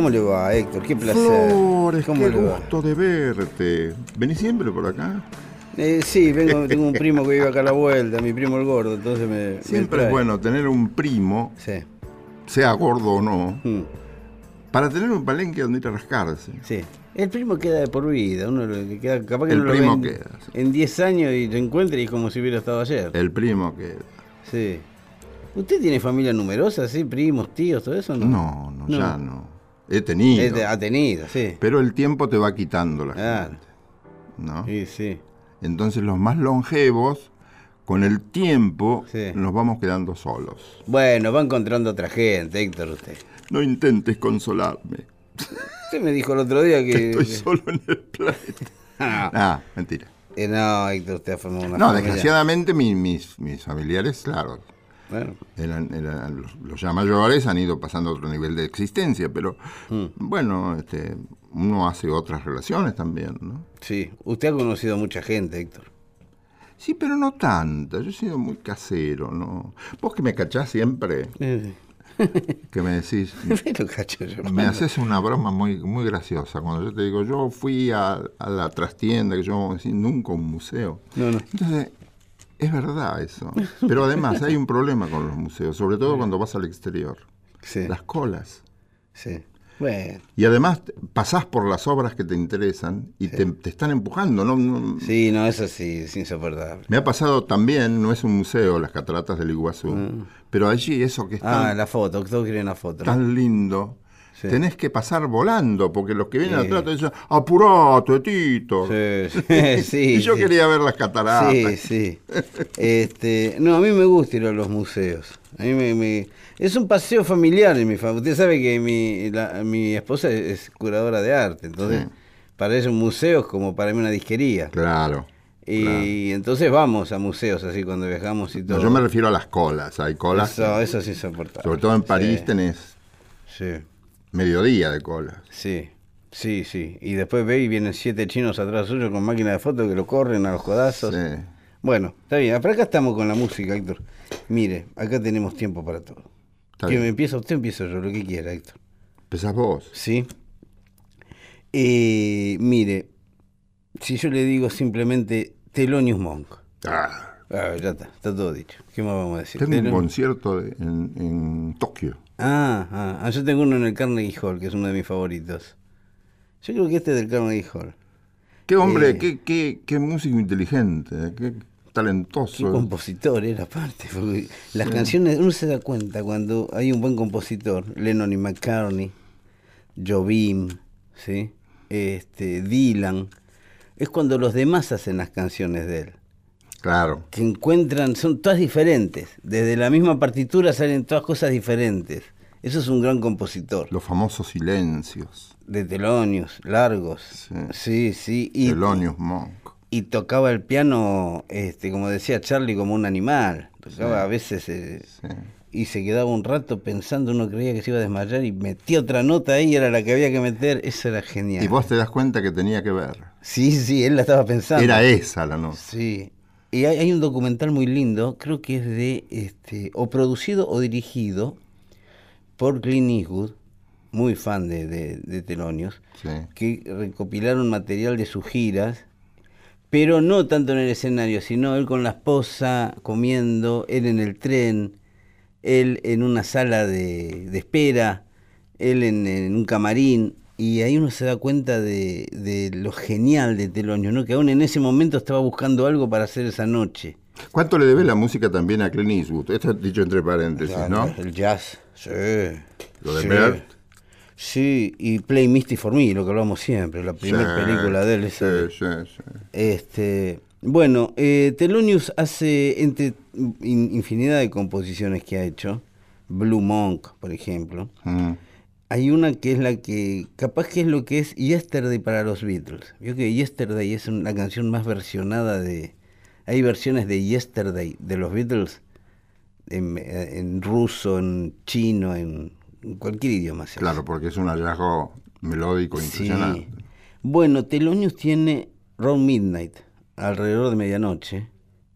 ¿Cómo le va, Héctor? Qué placer. Flores, ¿Cómo qué le va? gusto de verte. ¿Venís siempre por acá? Eh, sí, vengo, tengo un primo que vive acá a la vuelta, mi primo el gordo, entonces me. Siempre es bueno tener un primo, Sí. sea gordo o no, mm, para tener un palenque donde ir a rascarse. sí. El primo queda de por vida, uno lo que queda, capaz que El no lo primo ven queda, sí. en 10 años y se encuentra y es como si hubiera estado ayer. El primo que... Sí. ¿Usted tiene familia numerosa, sí? Primos, tíos, todo eso? No, No, no, No. ya no. He tenido. Ha tenido, sí. Pero el tiempo te va quitando la Claro. gente. ¿no? Sí, sí. Entonces los más longevos, con el tiempo, Sí. nos vamos quedando solos. Bueno, va encontrando otra gente, Héctor, usted. No intentes consolarme. Usted me dijo el otro día que... Estoy solo en el planeta. Ah, Ah, mentira. eh, no, Héctor, usted ha formado una No, familia. desgraciadamente mi- mis, mis familiares, claro, Bueno, los, los ya mayores, han ido pasando a otro nivel de existencia, pero Mm. bueno, este, uno hace otras relaciones también, ¿no? sí. Usted ha conocido a mucha gente, Héctor. Sí, pero no tanta, yo he sido muy casero, ¿no? Vos que me cachás siempre, Eh, que me decís, me lo cacho yo. me haces una broma muy, muy graciosa, cuando yo te digo, yo fui a, a la trastienda, que yo nunca un museo. No, no. Entonces, es verdad eso. Pero además hay un problema con los museos, sobre todo cuando vas al exterior. Sí, Las colas. sí. Bueno, Y además pasás por las obras que te interesan y te, te están empujando. ¿no? No- sí, no, eso sí, es insoportable. Me ha pasado también, no es un museo, las cataratas del Iguazú, pero allí eso que es Ah, la foto, todos quieren la foto. ¿no? tan lindo, Sí. tenés que pasar volando, porque los que vienen Sí. atrás te dicen, apurate, Tito. Sí, y yo quería ver las cataratas. Sí, sí. Este, no, a mí me gusta ir a los museos. A mí me, me- es un paseo familiar en mi familia. Usted sabe que mi, la- mi esposa es, es curadora de arte, entonces para ella un museo es como para mí una disquería. Claro. Y entonces vamos a museos así cuando viajamos y No, todo. yo me refiero a las colas. Hay colas, Eso, eso es insoportable. sobre todo en París tenés Sí, mediodía de colas. sí, sí, sí. Y después ve y vienen siete chinos atrás suyo con máquina de fotos que lo corren a los codazos. Sí. Bueno, está bien. Pero acá estamos con la música, Héctor. Mire, acá tenemos tiempo para todo. Está que bien. me empieza usted, empiezo yo, lo que quiera, Héctor. Empezás vos. ¿Sí? Eh, mire, si yo le digo simplemente Thelonious Monk. Ah, Ah, ya está, está todo dicho. ¿Qué más vamos a decir? tengo un concierto en, en Tokio. Ah, ah, ah, yo tengo uno en el Carnegie Hall, que es uno de mis favoritos. Yo creo que este es del Carnegie Hall. Qué hombre, Eh. qué, qué, qué músico inteligente, eh, qué Qué talentoso. compositor era aparte, porque las canciones, uno se da cuenta cuando hay un buen compositor, Lennon y McCartney, Jobim, ¿sí? este, Dylan, es cuando los demás hacen las canciones de él, Claro. que encuentran, son todas diferentes, desde la misma partitura salen todas cosas diferentes. Eso es un gran compositor, Los famosos silencios. de telonios, largos, Sí. sí, sí, y, Thelonious Monk. y tocaba el piano, este, como decía Charlie, como un animal. Tocaba a veces eh, Sí. y se quedaba un rato pensando, uno creía que se iba a desmayar y metía otra nota ahí, era la que había que meter, eso era genial. Y vos te das cuenta que tenía que ver. Sí, sí, él la estaba pensando. Era esa la nota. Sí. Y hay, hay un documental muy lindo, creo que es de, este, o producido o dirigido por Clint Eastwood, muy fan de, de, de Telonios, Sí. que recopilaron material de sus giras, pero no tanto en el escenario, sino él con la esposa comiendo, él en el tren, él en una sala de, de espera, él en, en un camarín, y ahí uno se da cuenta de, de lo genial de Telonios, ¿no? que aún en ese momento estaba buscando algo para hacer esa noche. ¿Cuánto le debe la música también a Clint Eastwood? Esto es dicho entre paréntesis, ¿no? El jazz, sí. Lo de sí. Bert. Sí, y Play Misty for Me, lo que hablamos siempre, la primera Sí, película de él. esa- Sí, sí, sí. Este, bueno, eh, Thelonious hace entre in- infinidad de composiciones que ha hecho. Blue Monk, por ejemplo. Mm. Hay una que es la que, capaz que es lo que es Yesterday para los Beatles. Vio que Yesterday es una canción más versionada de... Hay versiones de Yesterday de los Beatles en, en ruso, en chino, en, en cualquier idioma. Claro, porque es un hallazgo melódico impresionante. Sí. Bueno, Telonius tiene Round Midnight, alrededor de medianoche,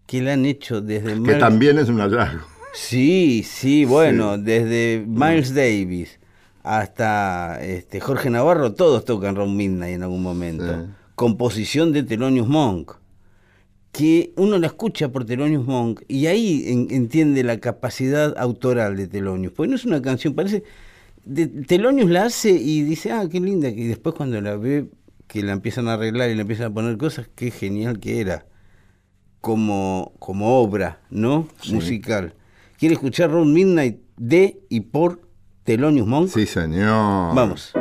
que la han hecho desde... Que Miles- también es un hallazgo. Sí, sí, bueno, desde Miles Davis hasta este, Jorge Navarro, todos tocan Round Midnight en algún momento. Composición de Thelonious Monk, que uno la escucha por Thelonious Monk y ahí entiende la capacidad autoral de Thelonious, porque no es una canción, parece... De, Thelonious la hace y dice, ah, qué linda, y después cuando la ve que la empiezan a arreglar y le empiezan a poner cosas, qué genial que era como, como obra, ¿no? Musical. ¿Quiere escuchar Round Midnight de y por Thelonious Monk? Sí, señor. Vamos.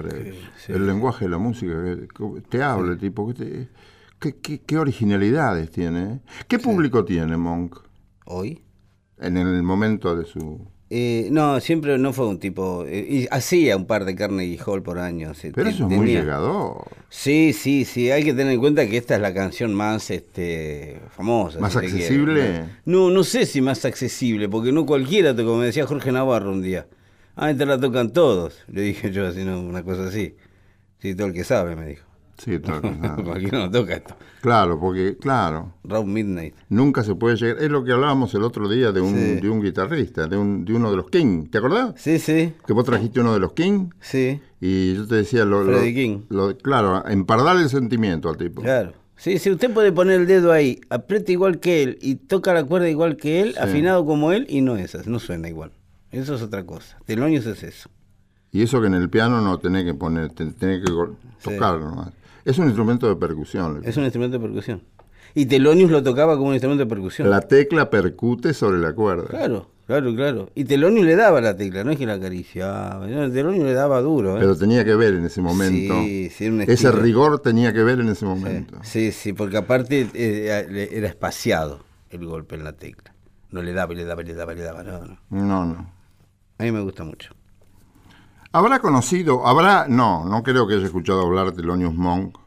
El lenguaje de la música, te habla, tipo, ¿qué, qué, originalidades tiene? ¿eh? ¿Qué público tiene Monk? ¿Hoy? En el momento de su... Eh, no, siempre no fue un tipo. Eh, y hacía un par de carne y Hall por año. Pero eso es muy llegador. Sí, sí, sí. Hay que tener en cuenta que esta es la canción más este, famosa. ¿Más accesible? No, no sé si más accesible, porque no cualquiera, como decía Jorge Navarro un día. Ah, esta la tocan todos. Le dije yo, así, una cosa así. Sí, todo el que sabe, me dijo. Sí, todo el que sabe. Cualquiera no toca esto. Claro, porque, claro. Round Midnight. Nunca se puede llegar. Es lo que hablábamos el otro día de un, de un guitarrista, de, un, de uno de los King. ¿Te acordás? Sí, sí. Que vos trajiste uno de los King. Sí. Y yo te decía lo. Freddy King. claro, empardar el sentimiento al tipo. Claro. Sí, sí, usted puede poner el dedo ahí, aprieta igual que él y toca la cuerda igual que él, afinado como él, y no es, no suena igual. Eso es otra cosa. Telonius es eso. Y eso que en el piano no tenés que poner, tenés que tocar Es un instrumento de percusión. Es un instrumento de percusión. Y Telonius lo tocaba como un instrumento de percusión. La tecla percute sobre la cuerda. Claro, Claro, claro. Y Telonio le daba la tecla, no es que la acariciaba. No, Telonio le daba duro. ¿eh? Pero tenía que ver en ese momento. Sí, sí, un Ese rigor tenía que ver en ese momento. Sí, sí, porque aparte eh, era espaciado el golpe en la tecla. No le daba, le daba, le daba, le daba. No, no. No, no. A mí me gusta mucho. ¿Habrá conocido, habrá, no, no creo que haya escuchado hablar de Lonius Monk,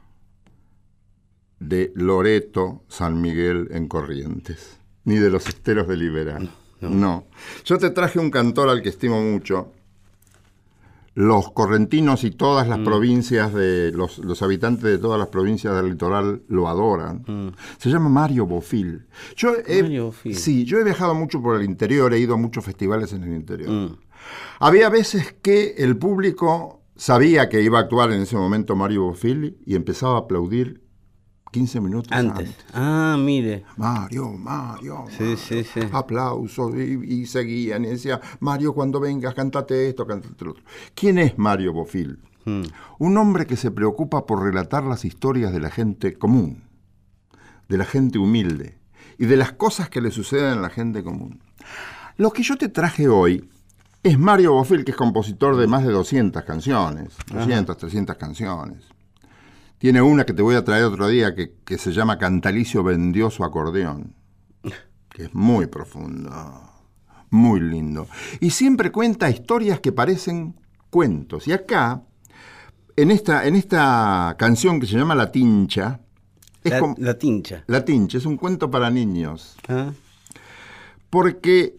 de Loreto San Miguel en Corrientes, ni de los esteros de Liberal. No, Yo te traje un cantor al que estimo mucho. Los correntinos y todas las provincias de los, los habitantes de todas las provincias del litoral lo adoran. Se llama Mario Bofil. Yo he, Mario Bofil. Sí, yo he viajado mucho por el interior, he ido a muchos festivales en el interior. Mm. Había veces que el público sabía que iba a actuar en ese momento Mario Bofil y empezaba a aplaudir 15 minutos antes. Antes. Ah, mire. Mario, Mario. Sí, sí, sí. Aplausos y, y seguían y decía, Mario, cuando vengas, cántate esto, cántate lo otro. ¿Quién es Mario Bofil? Mm. Un hombre que se preocupa por relatar las historias de la gente común, de la gente humilde y de las cosas que le suceden a la gente común. Lo que yo te traje hoy es Mario Bofil, que es compositor de más de 200 canciones, 200, 300 canciones. Tiene una que te voy a traer otro día que, que se llama Cantalicio vendió su acordeón, que es muy profundo, muy lindo. Y siempre cuenta historias que parecen cuentos. Y acá, en esta, en esta canción que se llama La Tincha, es La, como- la tincha. La Tincha es un cuento para niños, Ah, porque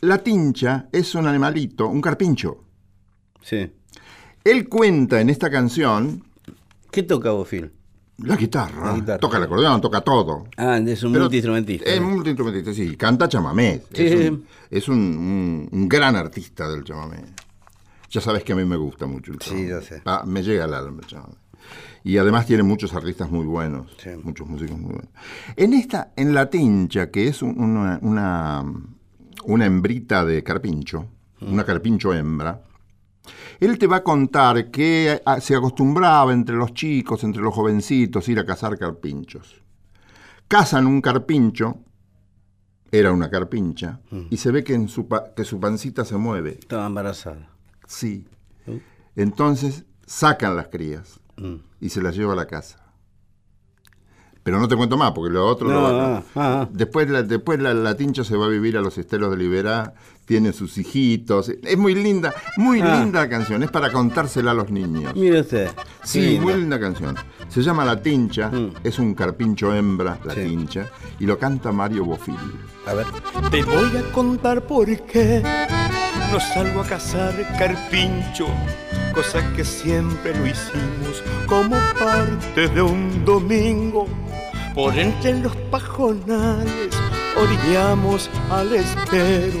la tincha es un animalito, un carpincho. sí. Él cuenta en esta canción ¿Qué toca Bofil? la guitarra, La guitarra. toca el acordeón, toca todo. Ah, es un multiinstrumentista. Es multiinstrumentista, sí. Canta chamamé. Sí. Es, un, es un- un- un gran artista del chamamé. Ya sabes que a mí me gusta mucho el Sí, chamamé. ya sé. Ah, me llega al alma el chamamé. Y además tiene muchos artistas muy buenos, Sí. muchos músicos muy buenos. En esta, en la tincha, que es un- una, una, una hembrita de carpincho, Mm. una carpincho hembra, él te va a contar que ah, se acostumbraba entre los chicos, entre los jovencitos, ir a cazar carpinchos. Cazan un carpincho, era una carpincha, Mm. y se ve que, en su, que su pancita se mueve. Estaba embarazada. Sí. Entonces sacan las crías Mm. y se las lleva a la casa. Pero no te cuento más, porque lo otro lo No, va- ah, ah. Después, la, después la, la tincha se va a vivir a los esteros de Liberá, tiene sus hijitos. Es muy linda, muy Ah. linda la canción, es para contársela a los niños. Mire usted. Sí, muy linda canción. Se llama La Tincha, Mm. es un carpincho hembra, La Sí. Tincha, y lo canta Mario Bofil. A ver. Te voy a contar por qué no salgo a cazar carpincho, cosa que siempre lo hicimos como parte de un domingo. Por entre los pajonales orillamos al estero,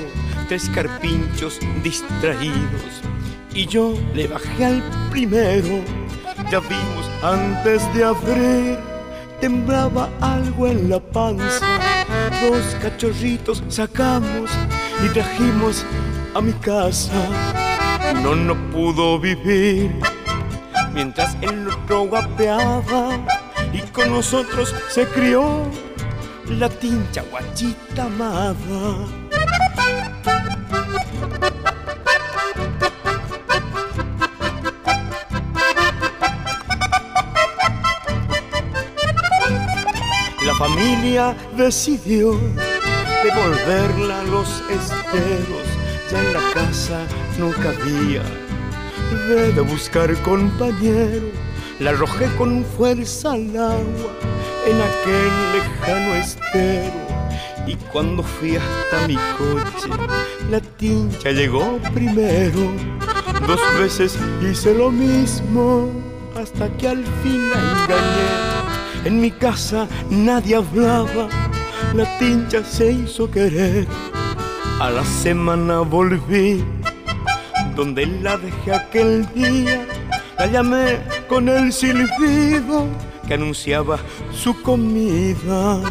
tres carpinchos distraídos. Y yo le bajé al primero, ya vimos antes de abrir temblaba algo en la panza. Dos cachorritos sacamos y trajimos a mi casa. Uno no pudo vivir mientras el otro guapeaba y con nosotros se crió la tincha guachita amada. Familia decidió devolverla a los esteros, ya en la casa no cabía. A buscar compañero, la arrojé con fuerza al agua en aquel lejano estero. Y cuando fui hasta mi coche, la tincha llegó primero. Dos veces hice lo mismo hasta que al fin la engañé. En mi casa nadie hablaba, la tincha se hizo querer. A la semana volví, donde la dejé aquel día. La llamé con el silbido que anunciaba su comida.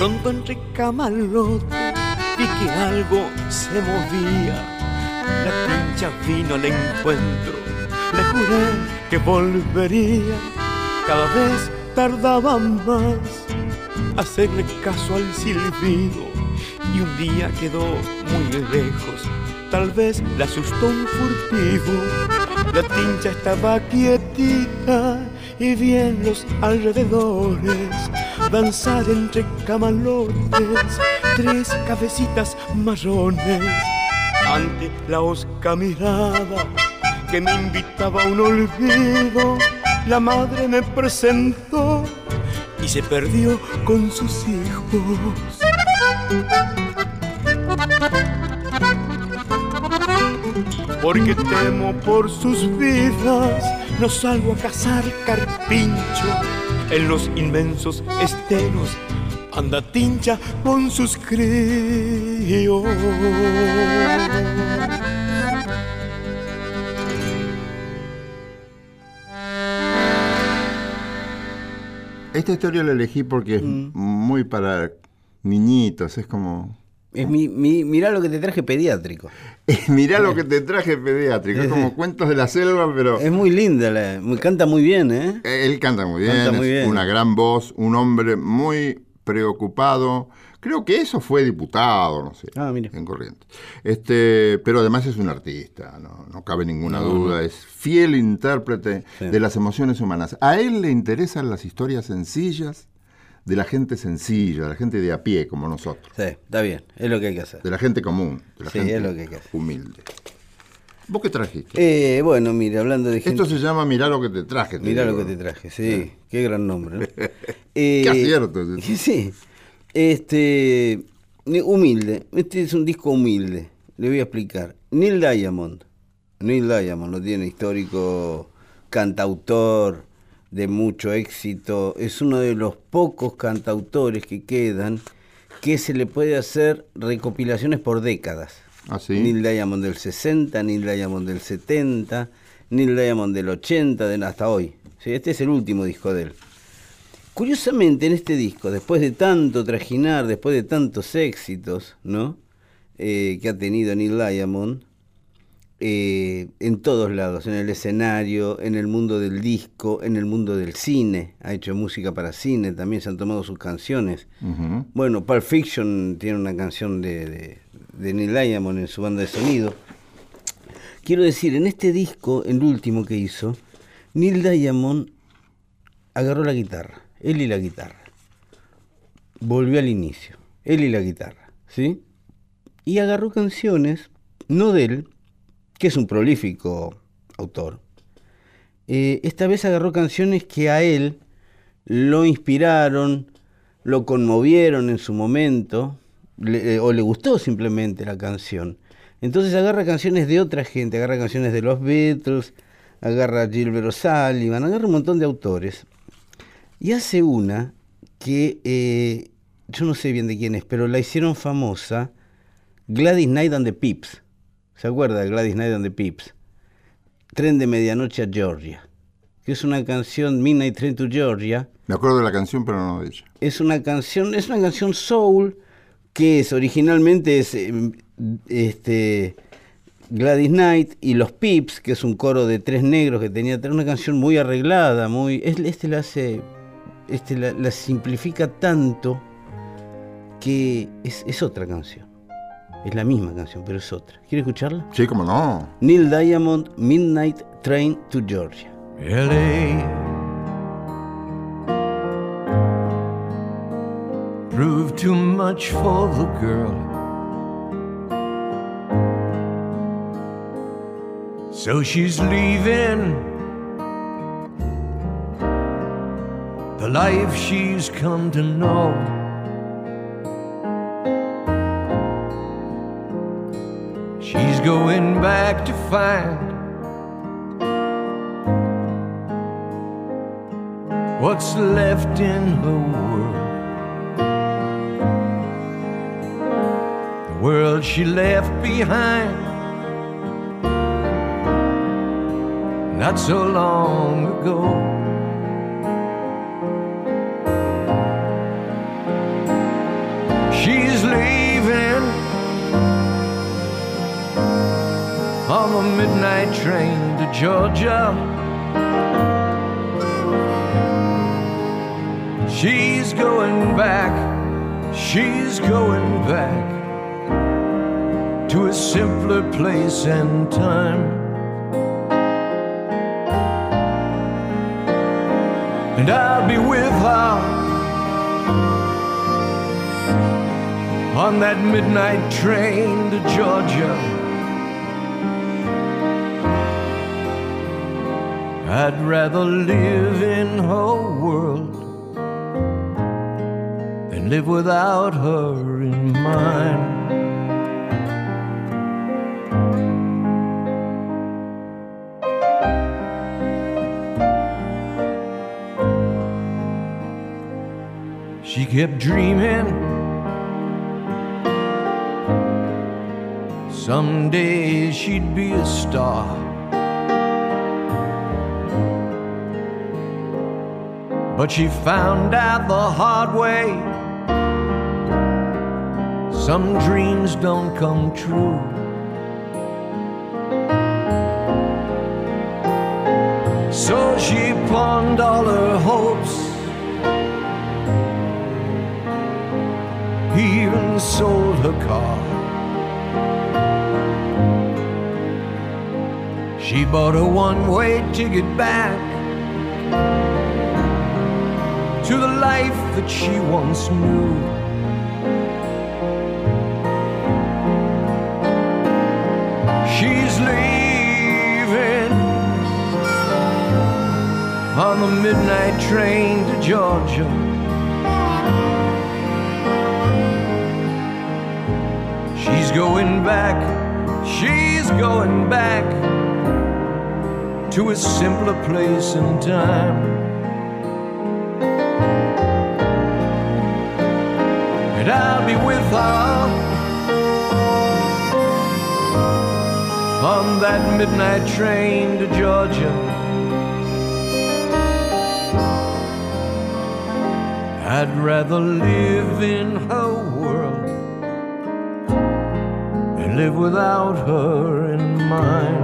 Pronto entre camalotes vi que algo se movía. La Tincha vino al encuentro. Le juré que volvería. Cada vez tardaba más hacerle caso al silbido. Y un día quedó muy lejos. Tal vez le asustó un furtivo. La tincha estaba quietita y bien los alrededores danzar entre camalotes, tres cabecitas marrones ante la osca mirada que me invitaba a un olvido. La madre me presentó y se perdió con sus hijos. Porque temo por sus vidas, no salgo a cazar carpincho en los inmensos esteros anda tincha con sus críos. Esta historia la elegí porque es Mm. muy para niñitos, es como... Es mi, mi, mirá lo que te traje pediátrico. Mirá lo que te traje pediátrico, es como cuentos de la selva, pero... Es muy linda, la, canta muy bien, ¿eh? Él canta muy bien, Canta muy es bien. una gran voz, un hombre muy preocupado. Creo que eso fue diputado, no sé, Ah, mira. en Corrientes. Este, pero además es un artista, no, no cabe ninguna No, duda, es fiel intérprete Sí. de las emociones humanas. A él le interesan las historias sencillas de la gente sencilla, de la gente de a pie como nosotros, Sí, está bien, es lo que hay que hacer. de la gente común, de la Sí, gente es lo que hay que hacer. humilde. ¿Vos qué trajiste? Eh, bueno, mira, hablando de gente... Esto se llama Mirá lo que te traje. te Mirá lo que te traje, sí, qué gran nombre. ¿no? Eh, Qué acierto. Sí, este, humilde, este es un disco humilde, le voy a explicar. Neil Diamond, Neil Diamond, lo tiene histórico, cantautor de mucho éxito, es uno de los pocos cantautores que quedan que se le puede hacer recopilaciones por décadas. ¿Ah, sí? Neil Diamond del 60, Neil Diamond del 70, Neil Diamond del 80, de, hasta hoy. Sí, este es el último disco de él. Curiosamente, en este disco, después de tanto trajinar, después de tantos éxitos, ¿no? Eh, que ha tenido Neil Diamond, eh, en todos lados, en el escenario, en el mundo del disco, en el mundo del cine, ha hecho música para cine, también se han tomado sus canciones. Bueno, Pulp Fiction tiene una canción de, de, de Neil Diamond en su banda de sonido. Quiero decir, en este disco, el último que hizo, Neil Diamond agarró la guitarra, él y la guitarra. Volvió al inicio, él y la guitarra, ¿sí? Y agarró canciones, no de él, que es un prolífico autor. Eh, esta vez agarró canciones que a él lo inspiraron, lo conmovieron en su momento, eh, o le gustó simplemente la canción. Entonces agarra canciones de otra gente, agarra canciones de los Beatles, agarra Gilbert O'Sullivan, agarra un montón de autores. Y hace una que eh, yo no sé bien de quién es, pero la hicieron famosa Gladys Knight and the Pips. ¿Se acuerda de Gladys Knight and the Pips? Tren de medianoche a Georgia, que es una canción, Midnight Train to Georgia, Me acuerdo de la canción, pero no de ella. es una canción, es una canción soul que es originalmente es eh, este Gladys Knight y los Pips, que es un coro de tres negros que tenía una canción muy arreglada, muy es- este la hace este la, la simplifica tanto que es, es otra canción. Es la misma canción, pero es otra. ¿Quiere escucharla? Sí, como no. Neil Diamond, Midnight Train to Georgia. LA proved too much for the girl. So she's leaving the life she's come to know. Going back to find what's left in her world. The world she left behind not so long ago. On the midnight train to Georgia. She's going back, she's going back to a simpler place and time. And I'll be with her on that midnight train to Georgia. I'd rather live in her world than live without her in mine. She kept dreaming someday she'd be a star. But she found out the hard way some dreams don't come true. So she pawned all her hopes, even sold her car. She bought a one way ticket back life that she once knew. She's leaving on the midnight train to Georgia. She's going back, she's going back to a simpler place and time. I'll be with her on that midnight train to Georgia. I'd rather live in her world than live without her in mine.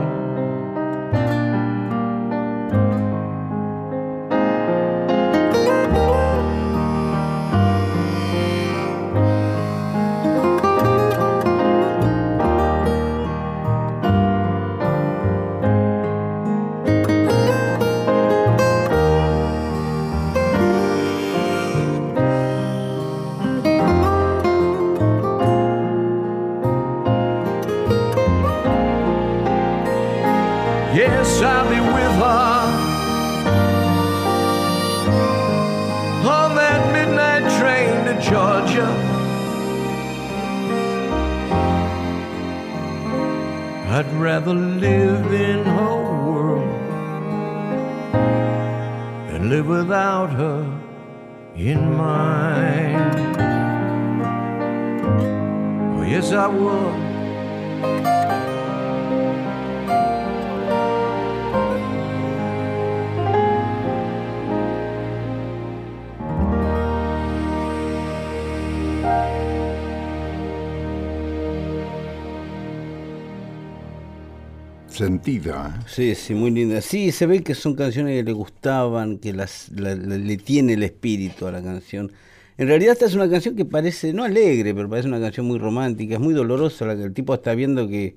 Sentida. ¿eh? Sí, sí, muy linda. Sí, se ve que son canciones que le gustaban, que las, la- la- le tiene el espíritu a la canción. En realidad esta es una canción que parece, no alegre, pero parece una canción muy romántica, es muy dolorosa, la que el tipo está viendo que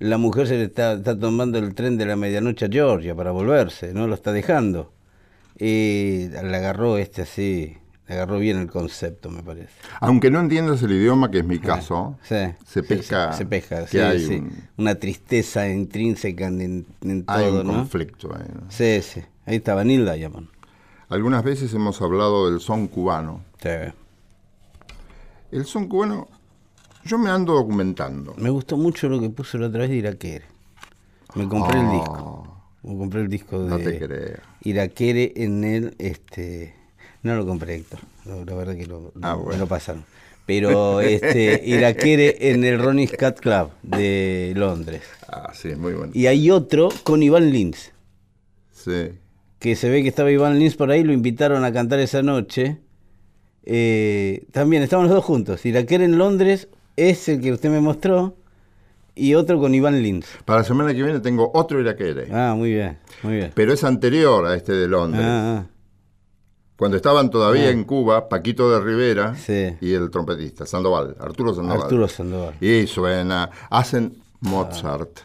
la mujer se le está, tomando el tren de la medianoche a Georgia para volverse, no lo está dejando. Eh, le agarró este así, agarró bien el concepto, me parece. Aunque no entiendas el idioma, que es mi caso, Sí, se pesca, sí, se pesca, sí, hay sí. un- Una tristeza intrínseca en, en hay todo, un ¿no? conflicto. ahí, ¿no? Sí, sí. Ahí está Vanilla Diamond. Algunas veces hemos hablado del son cubano. Sí. El son cubano, yo me ando documentando. Me gustó mucho lo que puso la otra vez de Iraquere. Me compré el Ah, disco. Me compré el disco de No te. Iraquere en el este no lo compré Héctor. No, la verdad que lo, Ah, lo- bueno. me lo pasaron. Pero este Iraquere en el Ronnie Scott Club de Londres. Ah, sí, muy bueno. Y hay otro con Iván Lins. Sí. que se ve que estaba Iván Lins por ahí, lo invitaron a cantar esa noche. Eh, también estaban los dos juntos. Iraquere en Londres es el que usted me mostró. y otro con Iván Lins. Para la semana que viene tengo otro iraquere, Ah, muy bien, muy bien. pero es anterior a este de Londres. Ah, ah, Cuando estaban todavía Ah. en Cuba, Paquito de Rivera Sí. y el trompetista, Sandoval, Arturo Sandoval. Arturo Sandoval. Y suena, hacen Mozart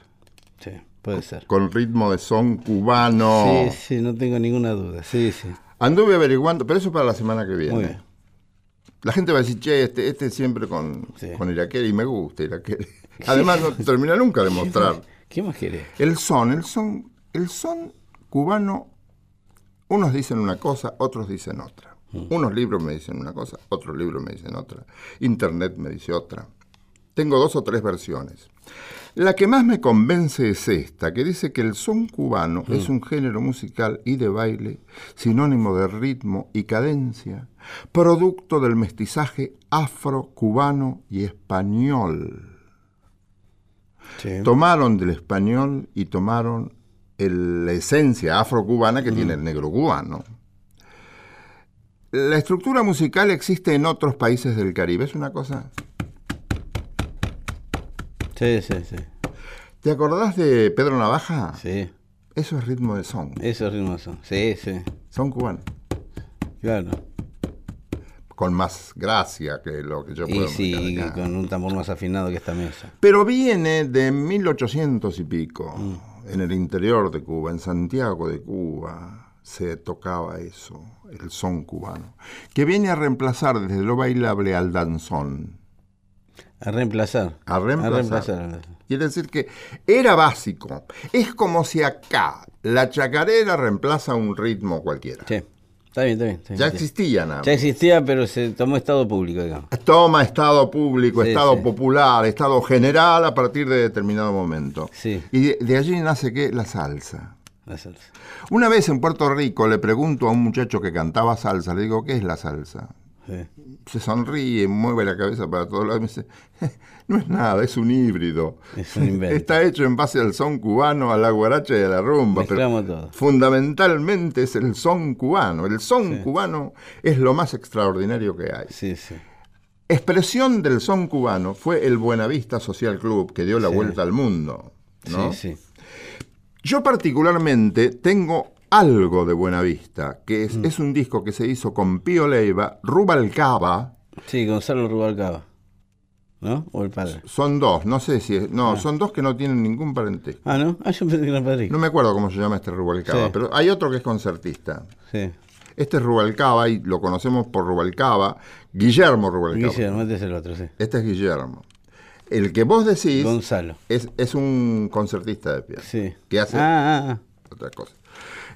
Sí, puede ser. con ritmo de son cubano. Sí, sí, no tengo ninguna duda. Sí, sí. Anduve averiguando, pero eso para la semana que viene. Muy bien. La gente va a decir, che, este, este siempre con, Sí. con iraquere y me gusta iraquere. Además no termina nunca de mostrar. ¿Qué más querés? El son, el son, el son cubano, unos dicen una cosa, otros dicen otra. Unos libros me dicen una cosa, otros libros me dicen otra. Internet me dice otra. Tengo dos o tres versiones. La que más me convence es esta, que dice que el son cubano es un género musical y de baile, sinónimo de ritmo y cadencia, producto del mestizaje afro-cubano y español. Sí. Tomaron del español y tomaron el- la esencia afrocubana que tiene el negro cubano. La estructura musical existe en otros países del Caribe. Es una cosa. Sí, sí, sí. ¿Te acordás de Pedro Navaja? Sí. Eso es ritmo de son. Esos ritmos son. Sí, sí. Son cubano. Claro. Con más gracia que lo que yo puedo Y sí, y con un tambor más afinado que esta mesa. Pero viene de 1800 y pico, Mm. En el interior de Cuba, en Santiago de Cuba, se tocaba eso, el son cubano, que viene a reemplazar desde lo bailable al danzón. A reemplazar. A reemplazar. reemplazar. Quiere decir que era básico. Es como si acá la chacarera reemplaza un ritmo cualquiera. Sí. Está bien, está bien. está bien, Ya sí. existían. ambos. Ya existía, pero se tomó estado público, digamos. Toma estado público, Sí, estado sí. popular, estado general a partir de determinado momento. Sí. Y de, de allí nace que la salsa. La salsa. Una vez en Puerto Rico le pregunto a un muchacho que cantaba salsa, le digo, ¿qué es la salsa? Sí. Se sonríe, mueve la cabeza para todos lados y me dice, no es nada, es un híbrido. Es un invento. Está hecho en base al son cubano, a la guaracha y a la rumba. pero todo. fundamentalmente es el son cubano. El son cubano es lo más extraordinario que hay. Sí, sí. Expresión del son cubano fue el Buenavista Social Club, que dio la vuelta al mundo. ¿no? Sí, sí. Yo particularmente tengo algo de Buenavista, que Mm. es, es un disco que se hizo con Pío Leiva, Rubalcaba, Sí, Gonzalo Rubalcaba. ¿No? O el padre. son dos, no sé si es, no, son dos que no tienen ningún parentesco. Ah, ¿no? Ah, yo pensé que era padre. No me acuerdo cómo se llama este Rubalcaba, Sí. pero hay otro que es concertista. Sí. Este es Rubalcaba y lo conocemos por Rubalcaba, Guillermo Rubalcaba. Guillermo, este es el otro, sí. Este es Guillermo. El que vos decís Gonzalo. es, es un concertista de piano. Sí. Que hace Ah, ah, otra cosa.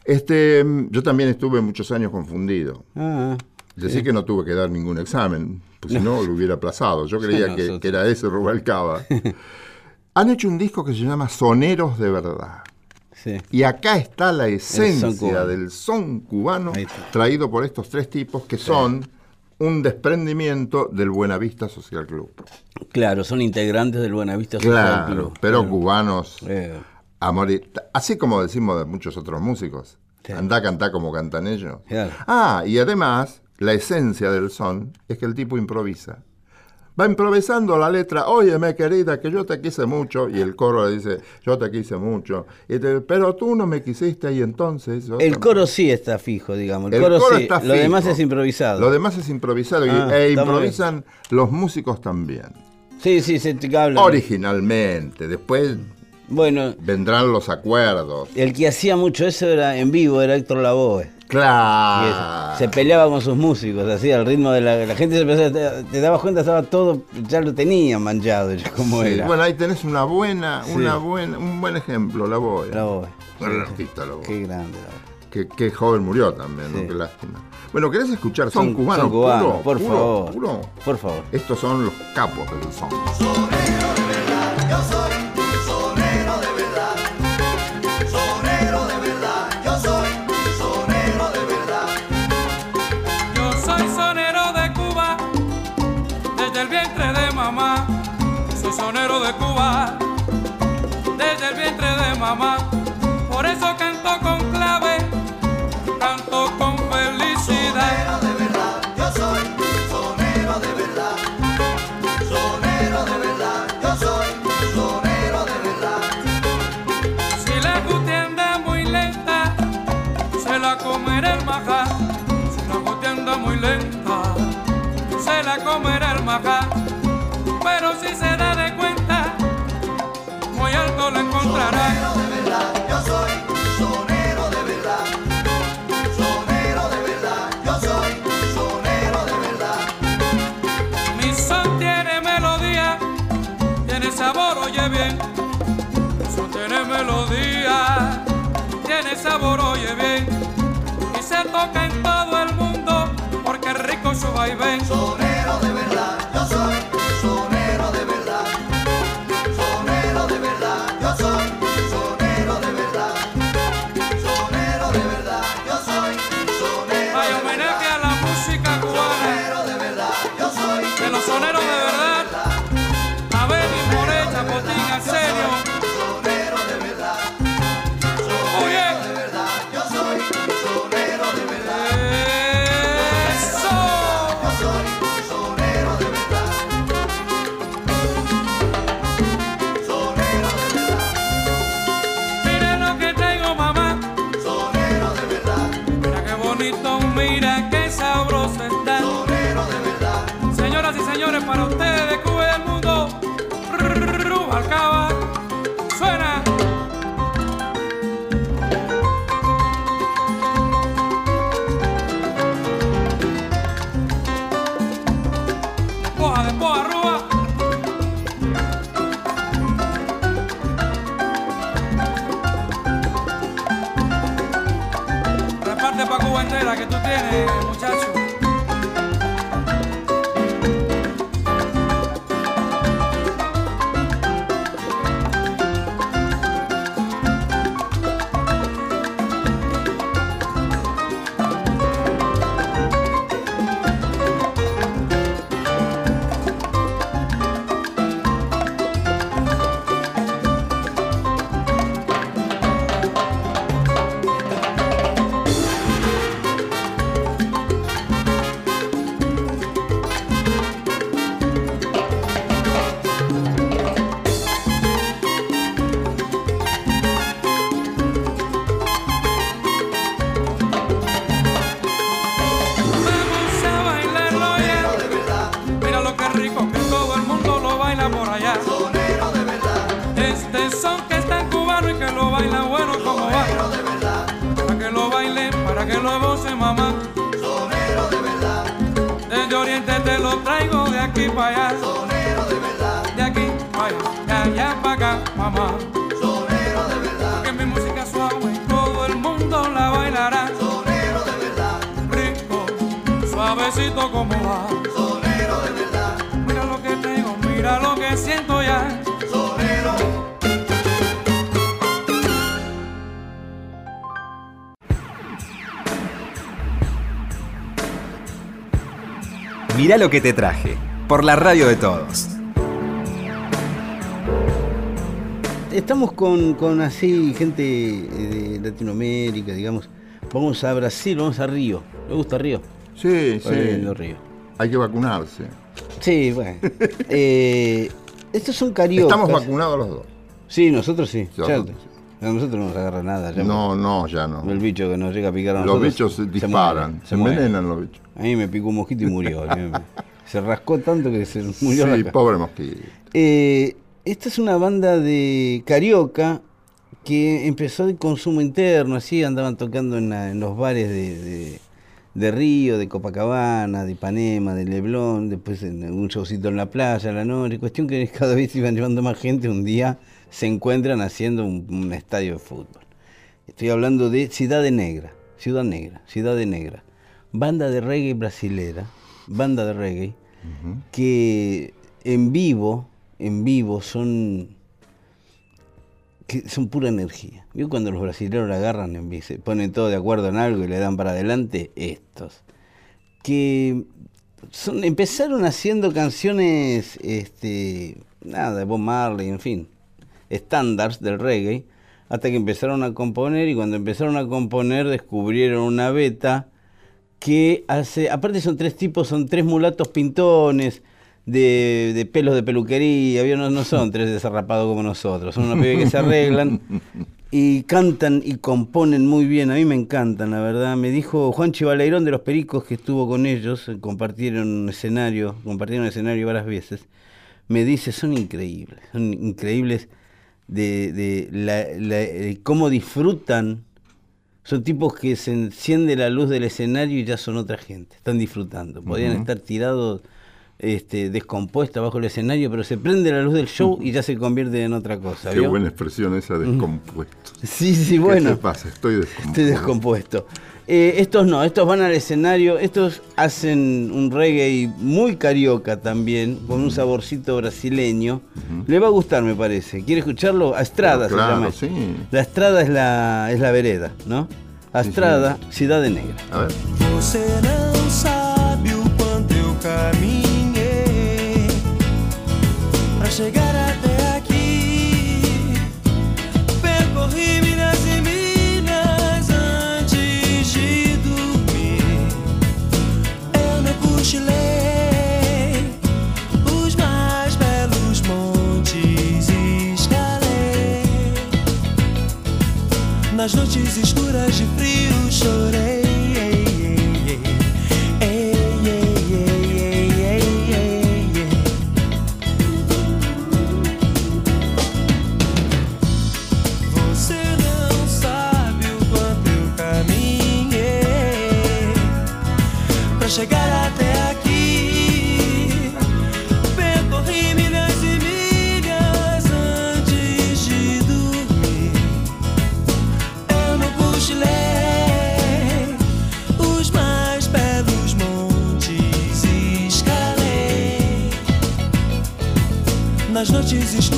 Este, mm, yo también estuve muchos años confundido. ah. Decir que no tuve que dar ningún examen, pues si no lo hubiera aplazado. Yo creía No, que, era ese Rubalcaba. Han hecho un disco que se llama Soneros de Verdad. Sí. Y acá está la esencia del son cubano traído por estos tres tipos que son un desprendimiento del Buenavista Social Club. Claro, son integrantes del Buenavista Social Claro, Club. pero Claro. cubanos Eh, a morir. Así como decimos de muchos otros músicos. Sí. Anda a cantar como cantan ellos. Claro. Ah, y además, la esencia del son es que el tipo improvisa. Va improvisando la letra, óyeme querida, que yo te quise mucho, y el coro le dice, yo te quise mucho, y te- pero tú no me quisiste y entonces... yo el tampoco". coro sí está fijo, digamos. El, El coro, coro sí. está Lo demás fijo. es improvisado. Lo demás es improvisado y- Ah, e improvisan los músicos también. Sí, sí, se te habla. Originalmente, después Bueno, vendrán los acuerdos. el que hacía mucho eso era en vivo, era Héctor Lavoe. Claro. se peleaba con sus músicos, así al ritmo de la, la gente se empezaba- te, te dabas cuenta estaba todo, ya lo tenían manchado ya como Sí, era. Bueno, ahí tenés una buena, Sí. una buena, un buen ejemplo, la voy. Lavoe. Gran artista, la Qué grande Lavoe. Que, que joven murió también. Qué lástima. Bueno, ¿querés escuchar? Son, Son- cubanos, son cubanos, puro, por puro, favor. puro. Por favor. Estos son los capos del son. Y se toca en Mirá lo que te traje, por la radio de todos. Estamos con, con así gente eh, de Latinoamérica, digamos. Vamos a Brasil, vamos a Río. ¿Le gusta Río? Sí, sí. Río. Hay que vacunarse. Sí, bueno. Eh, estos son cariocas. Estamos vacunados los dos. Sí, nosotros sí. Nosotros a nosotros no nos agarra nada. ya. No, no, ya no. El bicho que nos llega a picar a Los nosotros. bichos se se disparan, se muere. envenenan los bichos. A mí me picó un mosquito y murió. se rascó tanto que se murió. Sí, pobre mosquito. Eh, esta es una banda de carioca que empezó de consumo interno, así andaban tocando en, la- en los bares de, de- de Río, de Copacabana, de Ipanema, de Leblon, después en un showcito en la playa a la noche. Cuestión que cada vez iban llevando más gente, un día se encuentran haciendo un, un estadio de fútbol. Estoy hablando de Ciudad de Negra, Ciudad Negra, Ciudad de Negra. Banda de reggae brasilera, banda de reggae, que en vivo, en vivo son que son pura energía. Yo cuando los brasileños la agarran, en vez- se ponen todo de acuerdo en algo y le dan para adelante, estos. Que son, empezaron haciendo canciones, este, nada, de Bob Marley, en fin, estándares del reggae, hasta que empezaron a componer y cuando empezaron a componer descubrieron una beta que hace, aparte son tres tipos, son tres mulatos pintones de, de pelos de peluquería, no, no son tres desarrapados como nosotros, son unos pibes que se arreglan y cantan y componen muy bien, a mí me encantan, la verdad. Me dijo Juan Chivaleirón de los Pericos que estuvo con ellos, compartieron un escenario, compartieron escenario varias veces, me dice, son increíbles, son increíbles de, de la- la- de cómo disfrutan. Son tipos que se enciende la luz del escenario y ya son otra gente, están disfrutando. Podrían estar tirados este, descompuesta bajo el escenario, pero se prende la luz del show y ya se convierte en otra cosa. Qué ¿vio? buena expresión esa, descompuesto. Sí, sí, ¿Qué bueno. te pasa? Estoy descompuesto. Estoy descompuesto. Eh, estos no, estos van al escenario, estos hacen un reggae muy carioca también, con un saborcito brasileño. Le va a gustar, me parece. ¿Quiere escucharlo? A Estrada Pero se claro, llama. sí. La Estrada es la, es la vereda, ¿no? Estrada, Cidade Negra. A ver. Você não sabe o quanto eu caminhei pra chegar até aqui. Percorri milhas e milhas antes de dormir. Eu não cochilei os mais belos montes escalei. Nas noites escuras de frio chorei. antes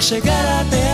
chegar até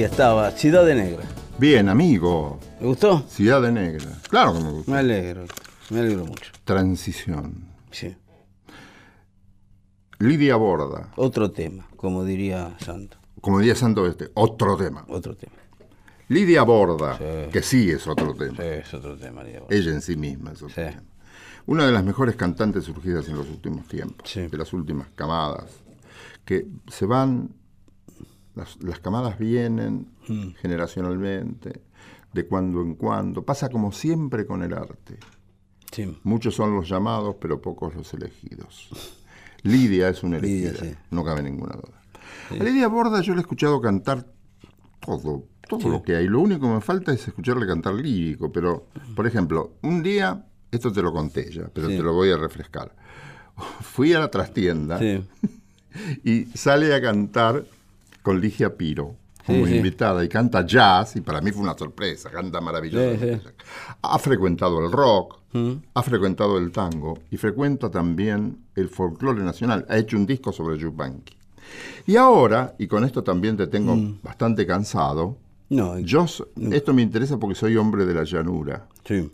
Ahí estaba, Cidade Negra. Bien, amigo. ¿Le gustó? Ciudad de Negra. Claro que me gusta. Me alegro, me alegro mucho. Transición. Sí. Lidia Borda. Otro tema, como diría Santo. Como diría Santo Este, otro tema. Otro tema. Lidia Borda, Sí. que sí es otro tema. Sí, es otro tema, Lidia Borda. Ella en sí misma es otro Sí. tema. Una de las mejores cantantes surgidas en los últimos tiempos, Sí. de las últimas camadas, que se van, las, las camadas vienen Mm. generacionalmente, de cuando en cuando. Pasa como siempre con el arte. Sí. Muchos son los llamados, pero pocos los elegidos. Lidia es una Lidia, elegida, sí. no cabe ninguna duda. A Lidia Borda yo le he escuchado cantar todo, todo lo que hay. Lo único que me falta es escucharle cantar lírico, pero, por ejemplo, un día, esto te lo conté ya, pero te lo voy a refrescar. Fui a la trastienda y sale a cantar con Ligia Piro como Sí, sí. invitada y canta jazz y para mí fue una sorpresa, canta. Sí, sí. Ha frecuentado el rock, Mm. ha frecuentado el tango y frecuenta también el folclore nacional. Ha hecho un disco sobre Yupanqui. Y ahora, y con esto también te tengo Mm. bastante cansado, No, yo, esto me interesa porque soy hombre de la llanura. sí.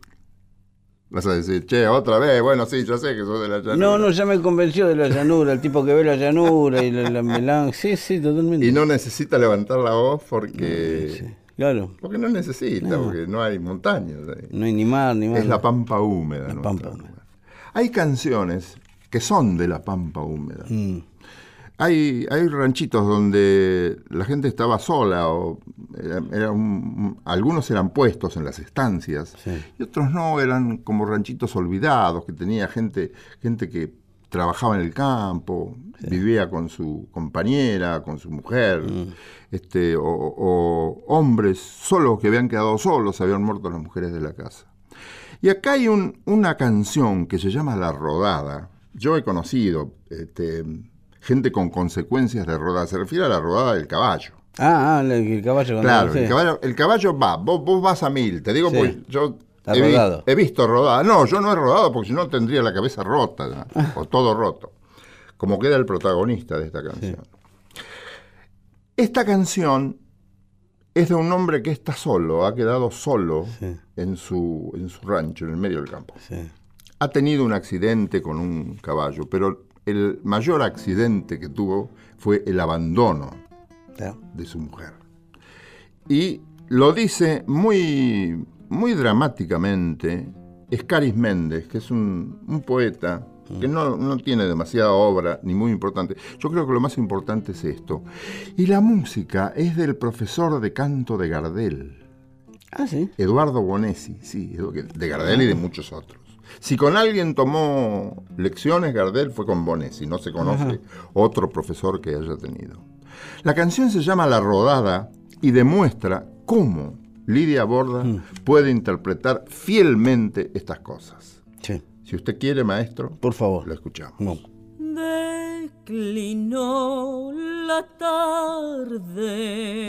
Vas a decir, che, otra vez, bueno, sí, yo sé que soy de la llanura. No, no, ya me convenció de la llanura, el tipo que ve la llanura y la, la melan- Sí, sí, totalmente. Y no necesita levantar la voz porque... Sí, claro. Porque no necesita, porque no hay montañas. ahí. No hay ni mar ni mar. Es la pampa húmeda. La pampa húmeda. Hay canciones que son de la pampa húmeda. Mm, Hay, hay ranchitos donde la gente estaba sola, o era- era un- algunos eran puestos en las estancias, Sí. y otros no, eran como ranchitos olvidados, que tenía gente, gente que trabajaba en el campo, vivía con su compañera, con su mujer, Mm. este, o, o hombres solos que habían quedado solos, habían muerto las mujeres de la casa. Y acá hay un- una canción que se llama La Rodada. Yo he conocido este, gente con consecuencias de rodada. Se refiere a la rodada del caballo. Ah, ah, el, caballo con Claro, el caballo, el caballo va, vos, vos vas a mil. Te digo, Sí. pues yo he, vi- he visto rodada. No, yo no he rodado porque si no tendría la cabeza rota ¿no? Ah. o todo roto. Como queda el protagonista de esta canción. Esta canción es de un hombre que está solo, ha quedado solo Sí. en, su, en su rancho, en el medio del campo. Ha tenido un accidente con un caballo, pero el mayor accidente que tuvo fue el abandono de su mujer. Y lo dice muy, muy dramáticamente Escaris Méndez, que es un, un poeta que no, no tiene demasiada obra, ni muy importante. Yo creo que lo más importante es esto. Y la música es del profesor de canto de Gardel. Ah, sí. Eduardo Bonesi, sí, de Gardel y de muchos otros. Si con alguien tomó lecciones, Gardel fue con Bonesi, no se conoce otro profesor que haya tenido. La canción se llama La Rodada y demuestra cómo Lidia Borda puede interpretar fielmente estas cosas. Sí. Si usted quiere, maestro, Por favor. lo escuchamos. No. Declinó la tarde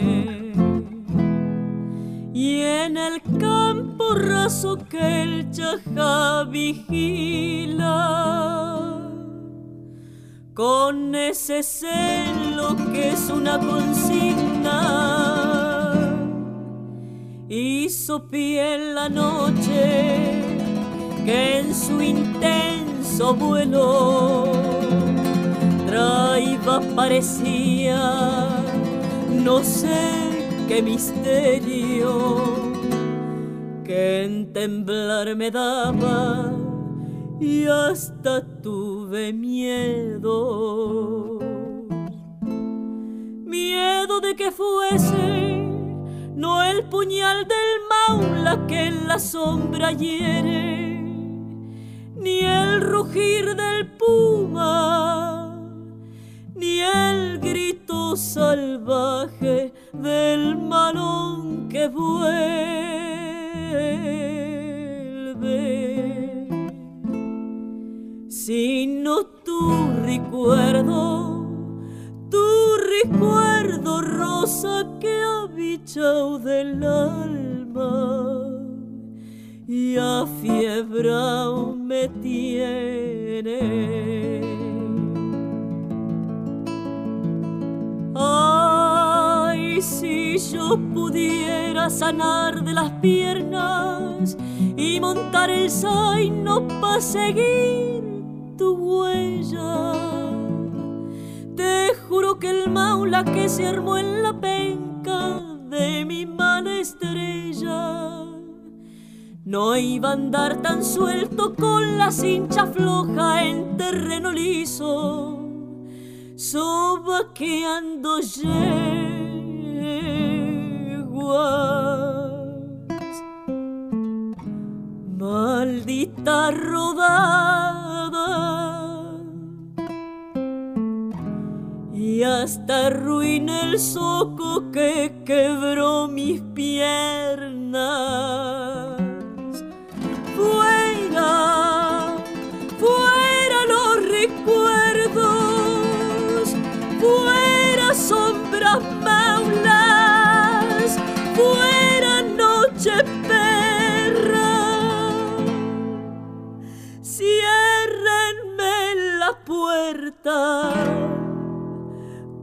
y en el campo que el chajá vigila. Con ese celo que es una consigna. Hizo pie la noche que en su intenso vuelo traía parecía. No sé qué misterio que en temblar me daba y hasta tuve miedo. Miedo de que fuese no el puñal del maula que en la sombra hiere, ni el rugir del puma, ni el grito salvaje del malón que vuelve, sino tu recuerdo tu recuerdo rosa que abichao del alma y afiebrao me tiene. Ay, si yo pudiera sanar de las piernas y montar el zaino para seguir tu huella. Te juro que el maula que se armó en la penca de mi mala estrella no iba a andar tan suelto con la cincha floja en terreno liso, sobaqueando Maldita rodada. Y hasta arruiné el soco que quebró mis piernas.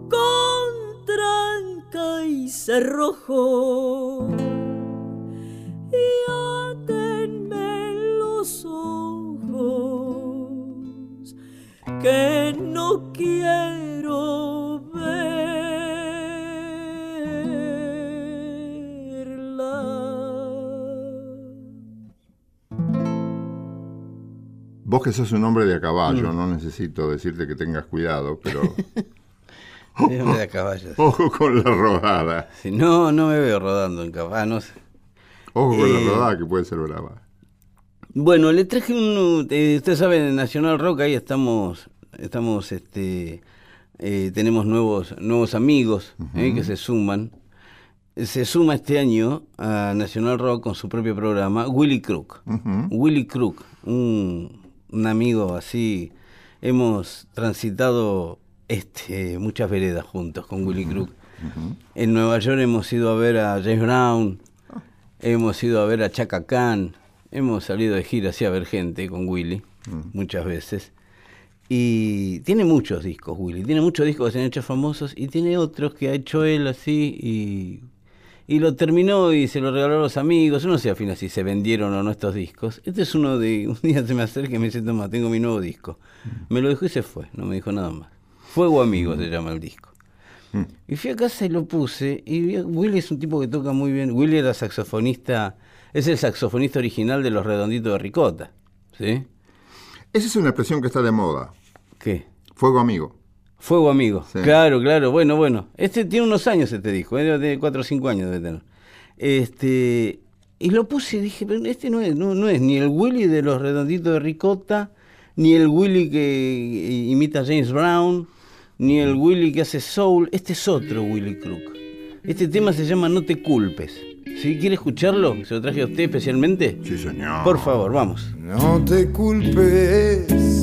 Con tranca y cerrojo. Y átenme los ojos que no quiero Vos que sos un hombre de a caballo, no necesito decirte que tengas cuidado, pero Es hombre de caballos. ojo con la rodada. Sí, no, no me veo rodando en caballos. Ojo con la Eh, rodada que puede ser brava. Bueno, le traje un, eh, ustedes saben, en Nacional Rock ahí estamos, estamos, este, eh, tenemos nuevos, nuevos amigos eh, que se suman. Se suma este año a Nacional Rock con su propio programa Willy Crook. Ujú. Willy Crook, un, un amigo así, hemos transitado este, muchas veredas juntos con Willy Crook. En Nueva York hemos ido a ver a James Brown, hemos ido a ver a Chaka Khan, hemos salido de gira así a ver gente con Willy, muchas veces. Y tiene muchos discos, Willy. Tiene muchos discos que se han hecho famosos y tiene otros que ha hecho él así y, y lo terminó y se lo regaló a los amigos. Yo no sé al final si se vendieron o no estos discos. Este es uno de. Un día se me acerca y me dice: Toma, tengo mi nuevo disco. Me lo dejó y se fue, no me dijo nada más. Fuego Amigo se llama el disco. Y fui a casa y lo puse. Y Willy es un tipo que toca muy bien. Willy era saxofonista, es el saxofonista original de Los Redonditos de Ricota. ¿Sí? Esa es una expresión que está de moda. ¿Qué? Fuego amigo. Fuego amigo. Sí. Claro, claro. Bueno, bueno. Este tiene unos años este disco, ¿eh? de 4 o 5 años debe tener. Este, y lo puse y dije, pero este no es, no, no es ni el Willy de los redonditos de ricota, ni el Willy que imita a James Brown, ni el Willy que hace soul. Este es otro Willy Crook. Este tema se llama No te culpes. ¿Sí? ¿Quiere escucharlo? ¿Se lo traje a usted especialmente? Sí, señor. Por favor, vamos. No te culpes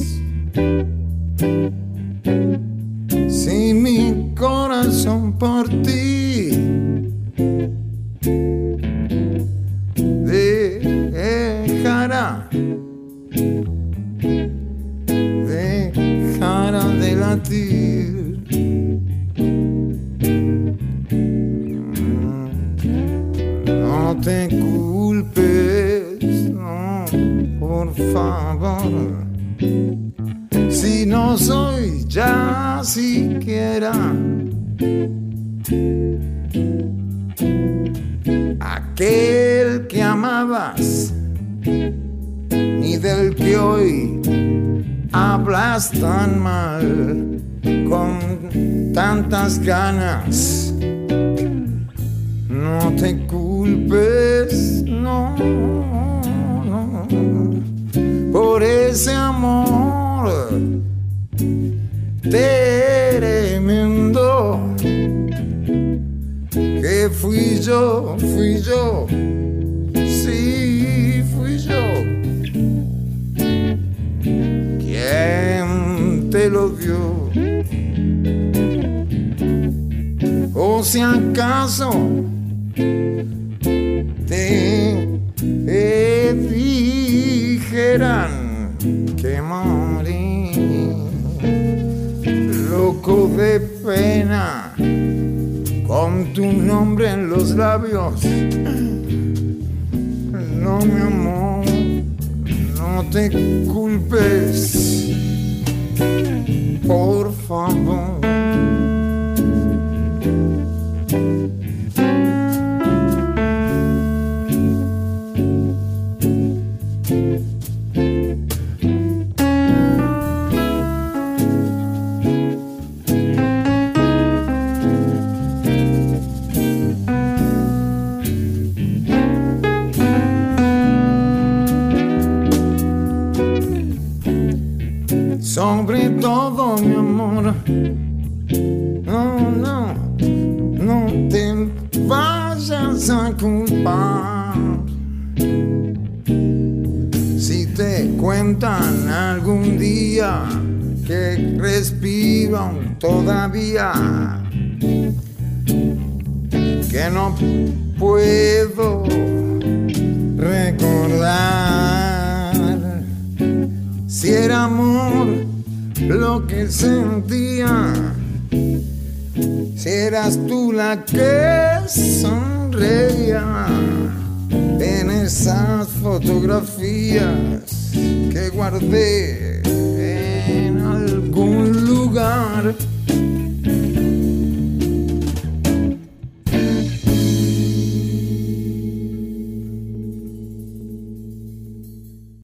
tu nombre en los labios. No, mi amor, no te culpes, por favor. Todavía,